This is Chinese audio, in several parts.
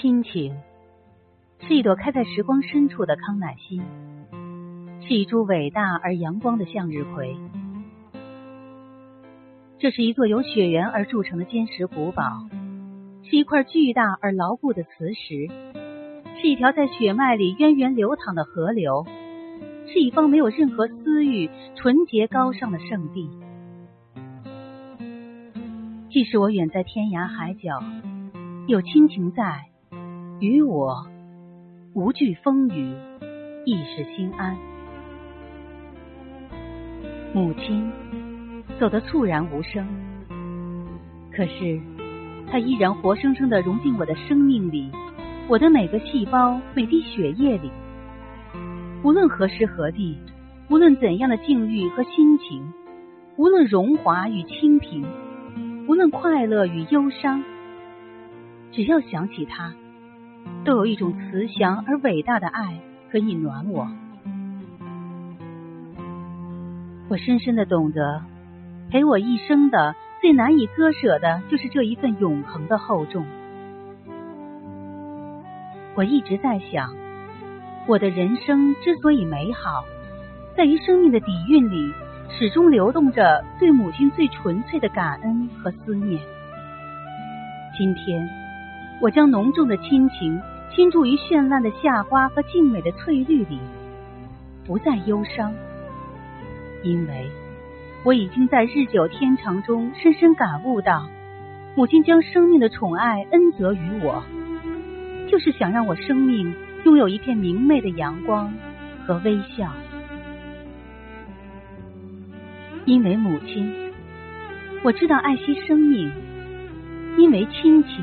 亲情是一朵开在时光深处的康乃馨，是一株伟大而阳光的向日葵。这是一座由雪原而铸成的坚实古堡，是一块巨大而牢固的磁石，是一条在血脉里源源流淌的河流，是一方没有任何私欲、纯洁高尚的圣地。即使我远在天涯海角，有亲情在，与我无惧风雨，亦是心安。母亲。走得猝然无声，可是她依然活生生的融进我的生命里，我的每个细胞、每滴血液里。无论何时何地，无论怎样的境遇和心情，无论荣华与清贫，无论快乐与忧伤，只要想起他，都有一种慈祥而伟大的爱可以暖我。我深深的懂得。陪我一生的最难以割舍的，就是这一份永恒的厚重。我一直在想，我的人生之所以美好，在于生命的底蕴里始终流动着对母亲最纯粹的感恩和思念。今天，我将浓重的亲情倾注于绚烂的夏花和静美的翠绿里，不再忧伤，因为。我已经在日久天长中深深感悟到，母亲将生命的宠爱恩泽于我，就是想让我生命拥有一片明媚的阳光和微笑。因为母亲，我知道爱惜生命；因为亲情，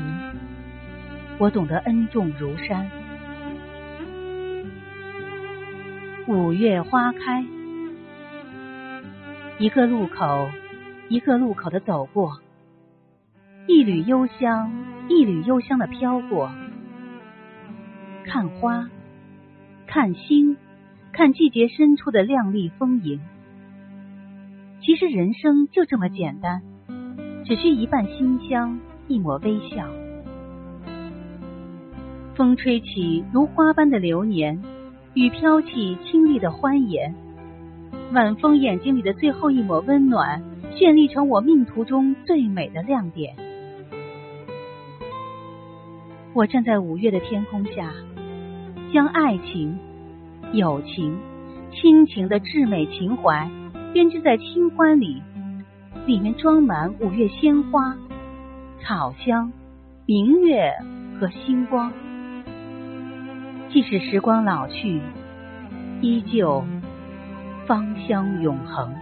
我懂得恩重如山。五月花开。一个路口，一个路口的走过，一缕幽香，一缕幽香的飘过。看花，看星，看季节深处的亮丽丰盈。其实人生就这么简单，只需一瓣馨香，一抹微笑。风吹起如花般的流年，雨飘起清丽的欢颜。晚风眼睛里的最后一抹温暖，绚丽成我命途中最美的亮点。我站在五月的天空下，将爱情、友情、亲情的至美情怀编织在清欢里，里面装满五月鲜花、草香、明月和星光。即使时光老去，依旧。芳香永恒。